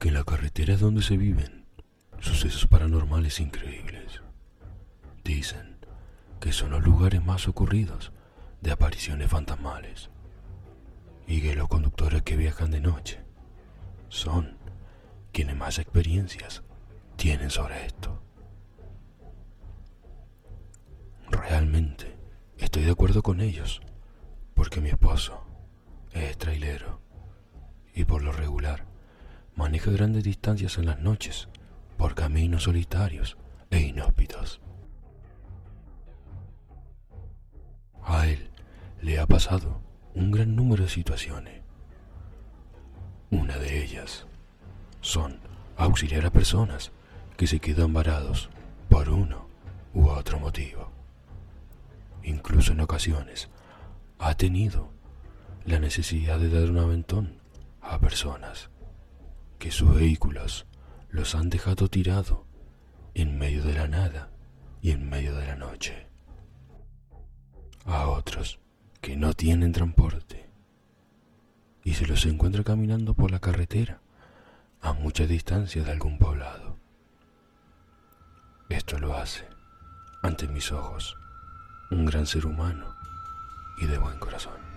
que en la carretera es donde se viven sucesos paranormales increíbles. Dicen que son los lugares más ocurridos de apariciones fantasmales y que los conductores que viajan de noche son quienes más experiencias tienen sobre esto. Realmente estoy de acuerdo con ellos, porque mi esposo es trailero y por lo regular maneja grandes distancias en las noches por caminos solitarios e inhóspitos. A él le ha pasado un gran número de situaciones. Una de ellas son auxiliar a personas que se quedan varados por uno u otro motivo. Incluso en ocasiones ha tenido la necesidad de dar un aventón a personas que sus vehículos los han dejado tirado en medio de la nada y en medio de la noche. A otros que no tienen transporte y se los encuentra caminando por la carretera a mucha distancia de algún poblado. Esto lo hace, ante mis ojos, un gran ser humano y de buen corazón.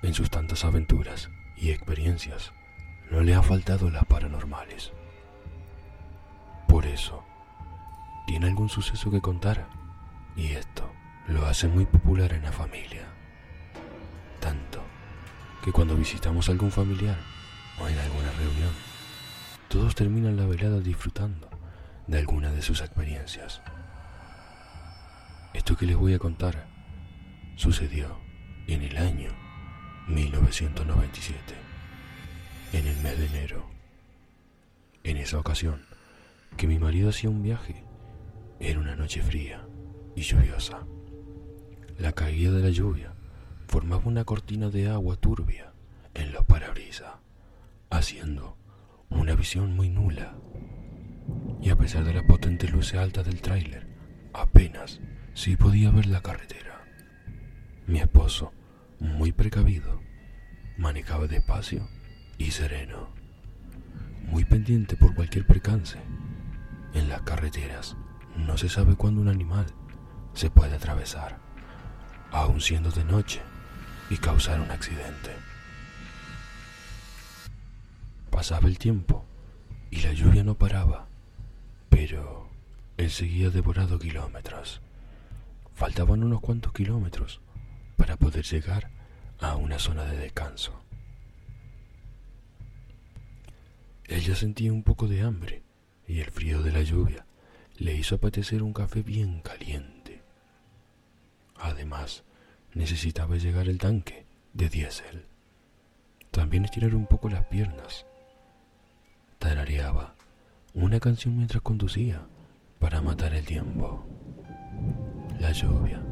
En sus tantas aventuras y experiencias no le han faltado las paranormales. Por eso, tiene algún suceso que contar y esto lo hace muy popular en la familia. Tanto que cuando visitamos a algún familiar o en alguna reunión, todos terminan la velada disfrutando de alguna de sus experiencias. Esto que les voy a contar sucedió en el año 1997, en el mes de enero. En esa ocasión, que mi marido hacía un viaje, era una noche fría y lluviosa. La caída de la lluvia formaba una cortina de agua turbia en los parabrisas, haciendo una visión muy nula. Y a pesar de la potente luz alta del tráiler, apenas sí podía ver la carretera. Mi esposo, muy precavido, manejaba despacio y sereno, muy pendiente por cualquier percance. En las carreteras no se sabe cuándo un animal se puede atravesar, aun siendo de noche, y causar un accidente. Pasaba el tiempo y la lluvia no paraba, pero él seguía devorado kilómetros. Faltaban unos cuantos kilómetros para poder llegar a una zona de descanso. Ella sentía un poco de hambre y el frío de la lluvia le hizo apetecer un café bien caliente. Además, necesitaba llegar el tanque de diésel. También estirar un poco las piernas. Tarareaba una canción mientras conducía para matar el tiempo. La lluvia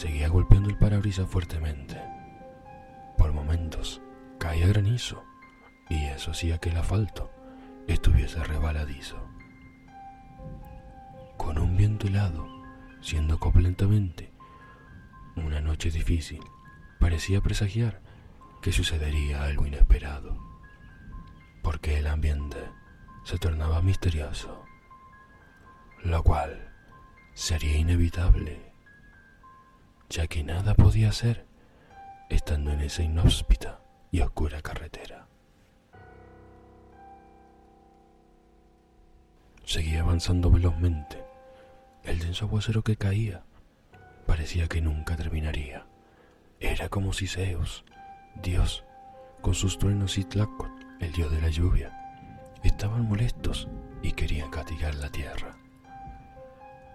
seguía golpeando el parabrisas fuertemente. Por momentos caía granizo y eso hacía que el asfalto estuviese rebaladizo. Con un viento helado, siendo completamente una noche difícil, parecía presagiar que sucedería algo inesperado, porque el ambiente se tornaba misterioso, lo cual sería inevitable, ya que nada podía ser estando en esa inhóspita y oscura carretera. Seguía avanzando velozmente. El denso aguacero que caía parecía que nunca terminaría. Era como si Zeus, Dios, con sus truenos y Tlacot, el dios de la lluvia, estaban molestos y querían castigar la tierra.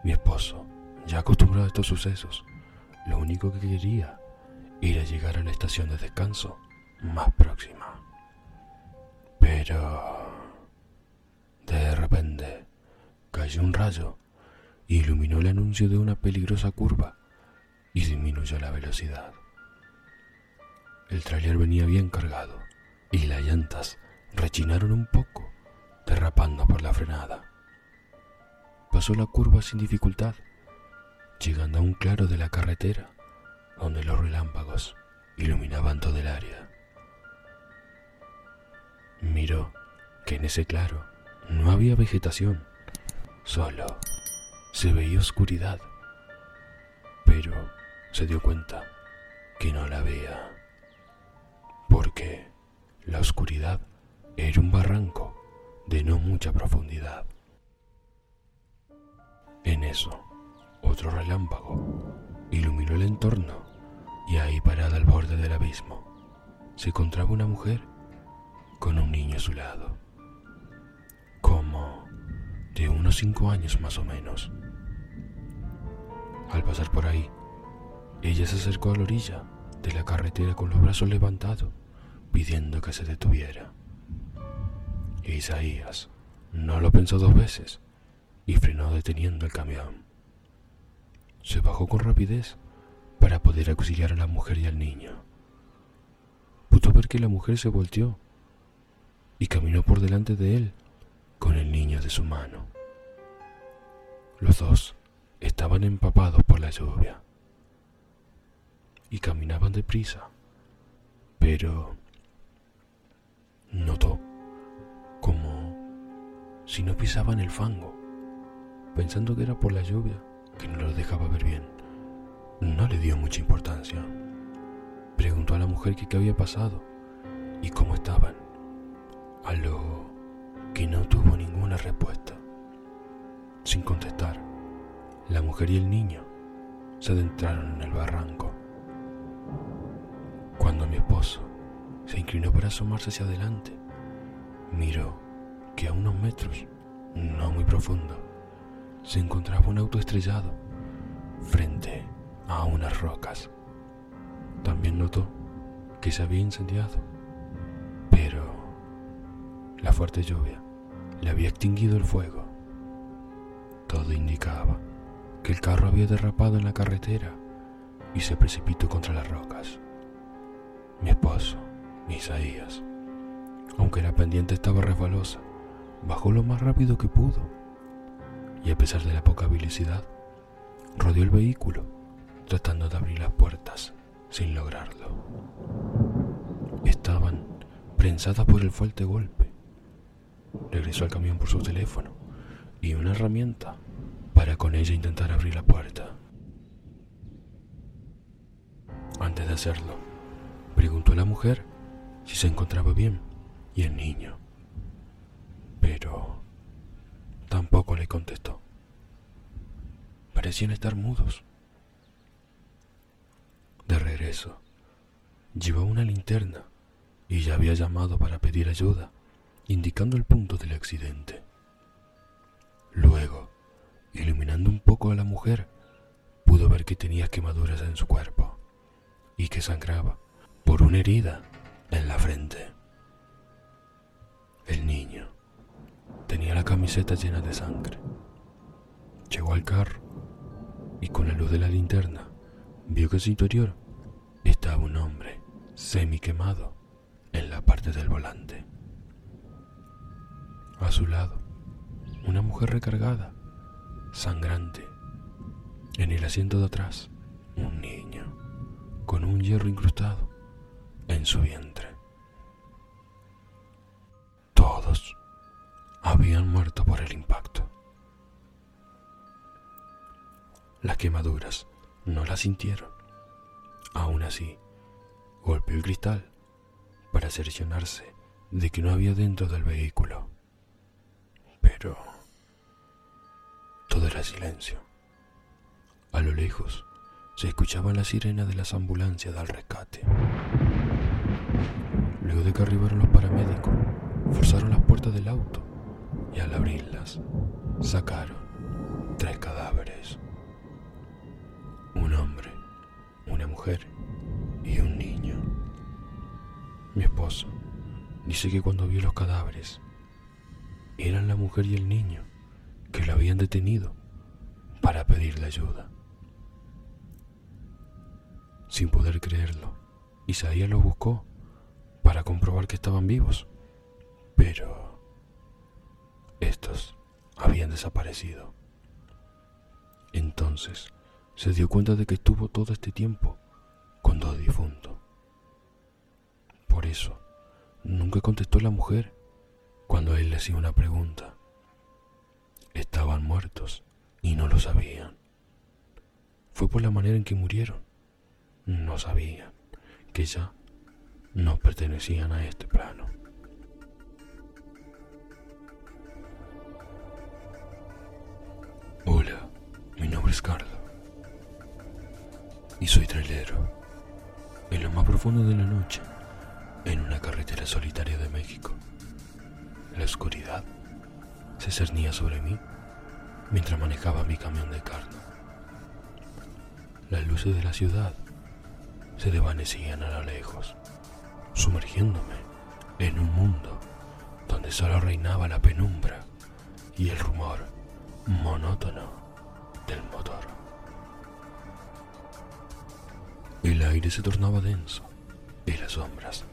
Mi esposo, ya acostumbrado a estos sucesos, lo único que quería era llegar a la estación de descanso más próxima. Pero... De repente cayó un rayo, iluminó el anuncio de una peligrosa curva y disminuyó la velocidad. El tráiler venía bien cargado y las llantas rechinaron un poco, derrapando por la frenada. Pasó la curva sin dificultad, llegando a un claro de la carretera donde los relámpagos iluminaban todo el área. Miró que en ese claro no había vegetación, solo se veía oscuridad. Pero se dio cuenta que no la veía, porque la oscuridad era un barranco de no mucha profundidad. En eso, otro relámpago iluminó el entorno y ahí parada al borde del abismo se encontraba una mujer con un niño a su lado, como de unos cinco años más o menos. Al pasar por ahí, ella se acercó a la orilla de la carretera con los brazos levantados, pidiendo que se detuviera. Isaías no lo pensó dos veces y frenó deteniendo el camión. Se bajó con rapidez para poder auxiliar a la mujer y al niño. Pudo ver que la mujer se volteó y caminó por delante de él con el niño de su mano. Los dos estaban empapados por la lluvia y caminaban deprisa, pero notó como si no pisaban el fango, pensando que era por la lluvia que no lo dejaba ver bien. No le dio mucha importancia. Preguntó a la mujer qué había pasado y cómo estaban, a lo que no tuvo ninguna respuesta. Sin contestar, la mujer y el niño se adentraron en el barranco. Cuando mi esposo se inclinó para asomarse hacia adelante, miró que a unos metros, no muy profundo, se encontraba un auto estrellado frente a unas rocas. También notó que se había incendiado, pero la fuerte lluvia le había extinguido el fuego. Todo indicaba que el carro había derrapado en la carretera y se precipitó contra las rocas. Mi esposo, Isaías, aunque la pendiente estaba resbalosa, bajó lo más rápido que pudo y a pesar de la poca velocidad, rodeó el vehículo tratando de abrir las puertas sin lograrlo. Estaban prensadas por el fuerte golpe. Regresó al camión por su teléfono y una herramienta para con ella intentar abrir la puerta. Antes de hacerlo, preguntó a la mujer si se encontraba bien y el niño. Pero contestó. Parecían estar mudos. De regreso, llevaba una linterna y ya había llamado para pedir ayuda, indicando el punto del accidente. Luego, iluminando un poco a la mujer, pudo ver que tenía quemaduras en su cuerpo y que sangraba por una herida en la frente. El niño tenía la camiseta llena de sangre. Llegó al carro y con la luz de la linterna vio que en su interior estaba un hombre semi quemado en la parte del volante. A su lado, una mujer recargada sangrante. En el asiento de atrás, un niño con un hierro incrustado en su vientre. Muerto por el impacto. Las quemaduras no las sintieron. Aún así, golpeó el cristal para cerciorarse de que no había dentro del vehículo. Pero todo era silencio. A lo lejos se escuchaba la sirena de las ambulancias del rescate. Luego de que arribaron los paramédicos, forzaron las puertas del auto y al abrirlas sacaron tres cadáveres. Un hombre, una mujer y un niño. Mi esposo dice que cuando vio los cadáveres eran la mujer y el niño que lo habían detenido para pedirle ayuda. Sin poder creerlo, Isaías los buscó para comprobar que estaban vivos, pero estos habían desaparecido. Entonces se dio cuenta de que estuvo todo este tiempo con dos difuntos, por eso nunca contestó la mujer cuando él le hacía una pregunta. Estaban muertos y no lo sabían. Fue por la manera en que murieron. No sabían que ya no pertenecían a este plano. Y soy trailero. En lo más profundo de la noche, en una carretera solitaria de México. La oscuridad se cernía sobre mí mientras manejaba mi camión de carne. Las luces de la ciudad se desvanecían a lo lejos, sumergiéndome en un mundo donde solo reinaba la penumbra y el rumor monótono del motor. El aire se tornaba denso y las sombras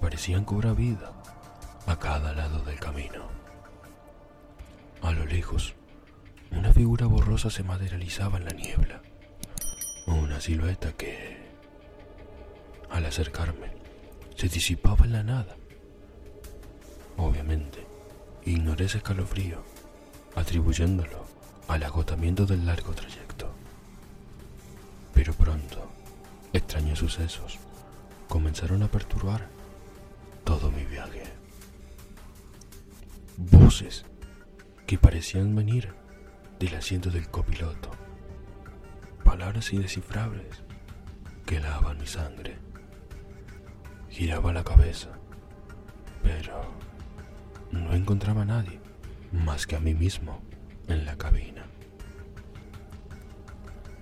parecían cobrar vida a cada lado del camino. A lo lejos, una figura borrosa se materializaba en la niebla. Una silueta que, al acercarme, se disipaba en la nada. Obviamente, ignoré ese escalofrío, atribuyéndolo al agotamiento del largo trayecto. Pero pronto, extraños sucesos comenzaron a perturbar todo mi viaje. Voces que parecían venir del asiento del copiloto. Palabras indescifrables que lavaban mi sangre. Giraba la cabeza, pero no encontraba a nadie más que a mí mismo en la cabina.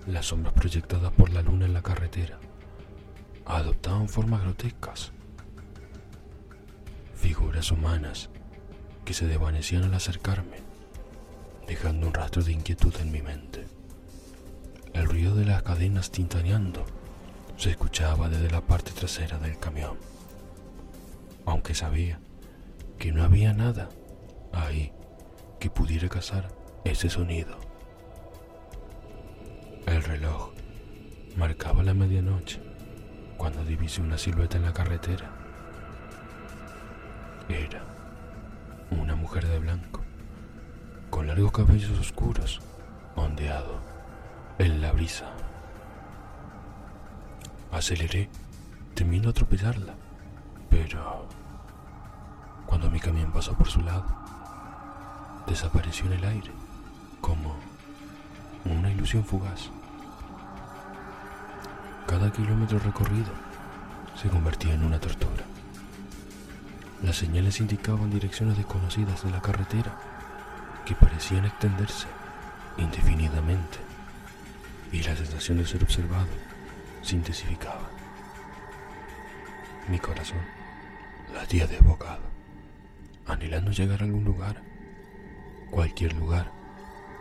Las sombras proyectadas por la luna en la carretera adoptaban formas grotescas. Figuras humanas que se desvanecían al acercarme, dejando un rastro de inquietud en mi mente. El ruido de las cadenas tintaneando se escuchaba desde la parte trasera del camión, aunque sabía que no había nada ahí que pudiera cazar ese sonido. El reloj marcaba la medianoche cuando divisé una silueta en la carretera. Era una mujer de blanco, con largos cabellos oscuros, ondeado en la brisa. Aceleré, temiendo atropellarla, pero cuando mi camión pasó por su lado, desapareció en el aire como una ilusión fugaz. Cada kilómetro recorrido se convertía en una tortura. Las señales indicaban direcciones desconocidas de la carretera que parecían extenderse indefinidamente y la sensación de ser observado se intensificaba. Mi corazón latía desbocado, anhelando llegar a algún lugar, cualquier lugar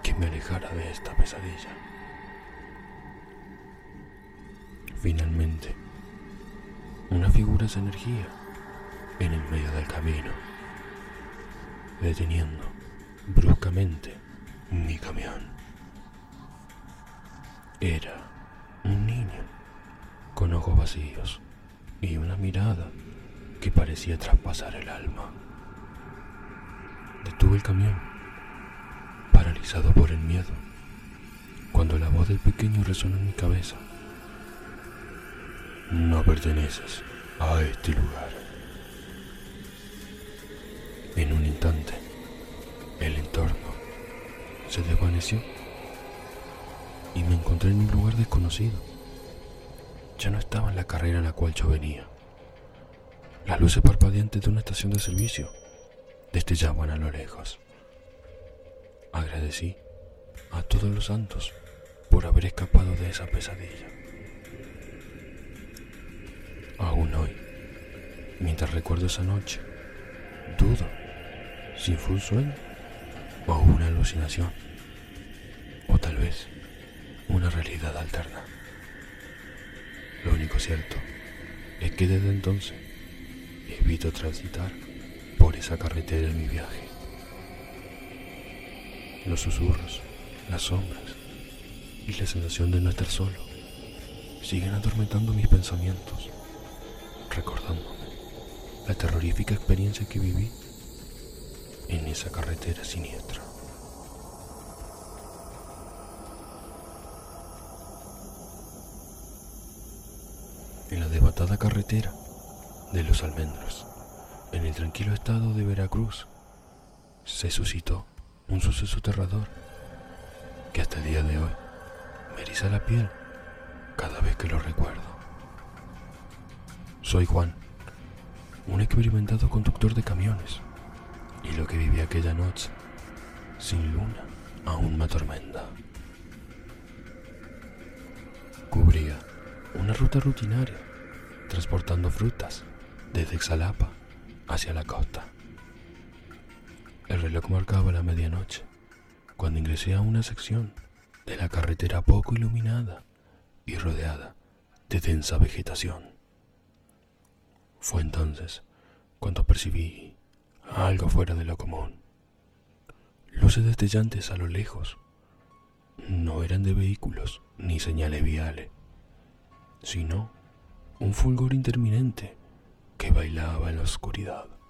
que me alejara de esta pesadilla. Finalmente, una figura de energía en el medio del camino, deteniendo bruscamente mi camión. Era un niño con ojos vacíos y una mirada que parecía traspasar el alma. Detuve el camión, por el miedo, cuando la voz del pequeño resonó en mi cabeza. No perteneces a este lugar. En un instante, el entorno se desvaneció y me encontré en un lugar desconocido. Ya no estaba en la carrera en la cual yo venía. Las luces parpadeantes de una estación de servicio destellaban a lo lejos. Agradecí a todos los santos por haber escapado de esa pesadilla. Aún hoy, mientras recuerdo esa noche, dudo si fue un sueño o una alucinación, o tal vez una realidad alterna. Lo único cierto es que desde entonces evito transitar por esa carretera en mi viaje. Los susurros, las sombras y la sensación de no estar solo siguen atormentando mis pensamientos recordándome la terrorífica experiencia que viví en esa carretera siniestra. En la debatada carretera de los almendros, en el tranquilo estado de Veracruz, se suscitó un suceso aterrador que hasta el día de hoy me eriza la piel cada vez que lo recuerdo. Soy Juan, un experimentado conductor de camiones, y lo que viví aquella noche, sin luna, aún me atormenta. Cubría una ruta rutinaria, transportando frutas desde Exalapa hacia la costa. El reloj marcaba la medianoche cuando ingresé a una sección de la carretera poco iluminada y rodeada de densa vegetación. Fue entonces cuando percibí algo fuera de lo común. Luces destellantes a lo lejos. No eran de vehículos ni señales viales, sino un fulgor interminente que bailaba en la oscuridad.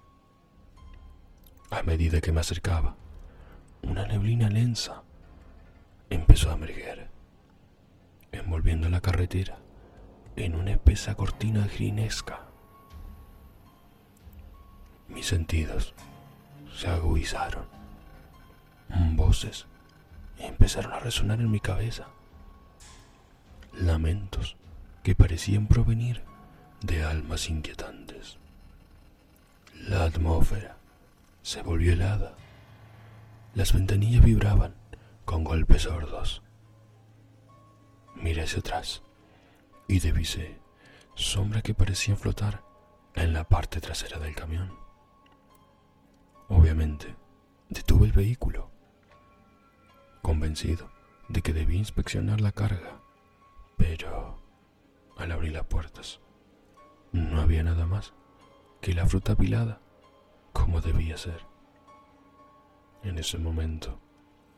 A medida que me acercaba, una neblina lensa empezó a emerger, envolviendo la carretera en una espesa cortina grinesca. Mis sentidos se agudizaron. Voces empezaron a resonar en mi cabeza. Lamentos que parecían provenir de almas inquietantes. La atmósfera se volvió helada. Las ventanillas vibraban con golpes sordos. Miré hacia atrás y divisé sombras que parecían flotar en la parte trasera del camión. Obviamente, detuve el vehículo, convencido de que debía inspeccionar la carga, pero al abrir las puertas no había nada más que la fruta apilada como debía ser. En ese momento,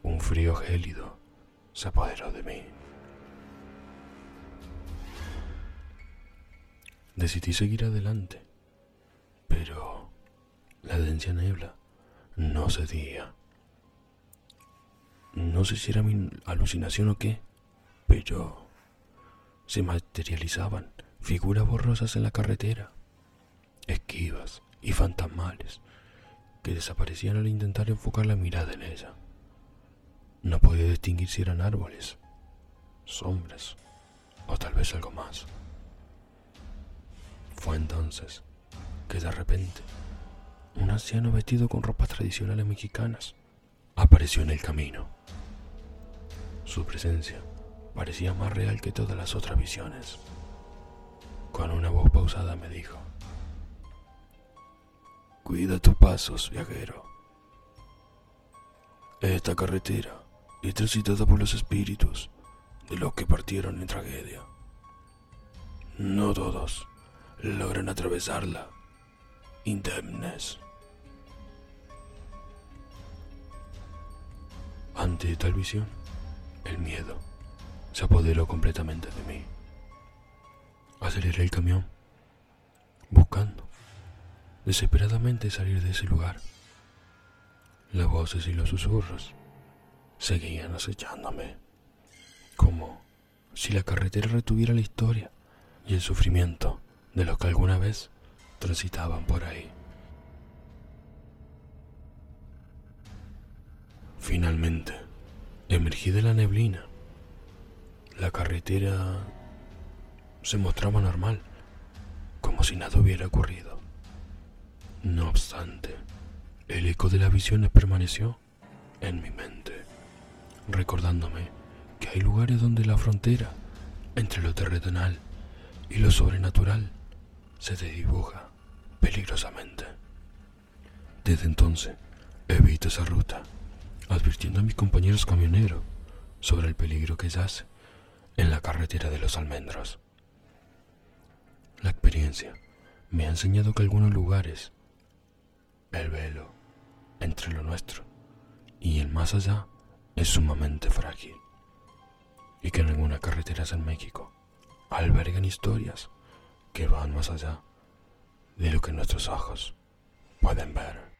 un frío gélido se apoderó de mí. Decidí seguir adelante, pero la densa niebla no cedía. No sé si era mi alucinación o qué, pero se materializaban figuras borrosas en la carretera, esquivas y fantasmales, que desaparecían al intentar enfocar la mirada en ella. No podía distinguir si eran árboles, sombras o tal vez algo más. Fue entonces que de repente un anciano vestido con ropas tradicionales mexicanas apareció en el camino. Su presencia parecía más real que todas las otras visiones. Con una voz pausada me dijo, Cuida tus pasos, viajero. Esta carretera es transitada por los espíritus de los que partieron en tragedia. No todos logran atravesarla indemnes. Ante tal visión, el miedo se apoderó completamente de mí. Aceleré el camión, buscando desesperadamente salir de ese lugar. Las voces y los susurros seguían acechándome, como si la carretera retuviera la historia y el sufrimiento de los que alguna vez transitaban por ahí. Finalmente, emergí de la neblina. La carretera se mostraba normal, como si nada hubiera ocurrido. No obstante, el eco de las visiones permaneció en mi mente, recordándome que hay lugares donde la frontera entre lo terrenal y lo sobrenatural se dibuja peligrosamente. Desde entonces, evito esa ruta advirtiendo a mis compañeros camioneros sobre el peligro que yace en la carretera de los almendros. La experiencia me ha enseñado que algunos lugares, el velo entre lo nuestro y el más allá es sumamente frágil y que en algunas carreteras en México albergan historias que van más allá de lo que nuestros ojos pueden ver.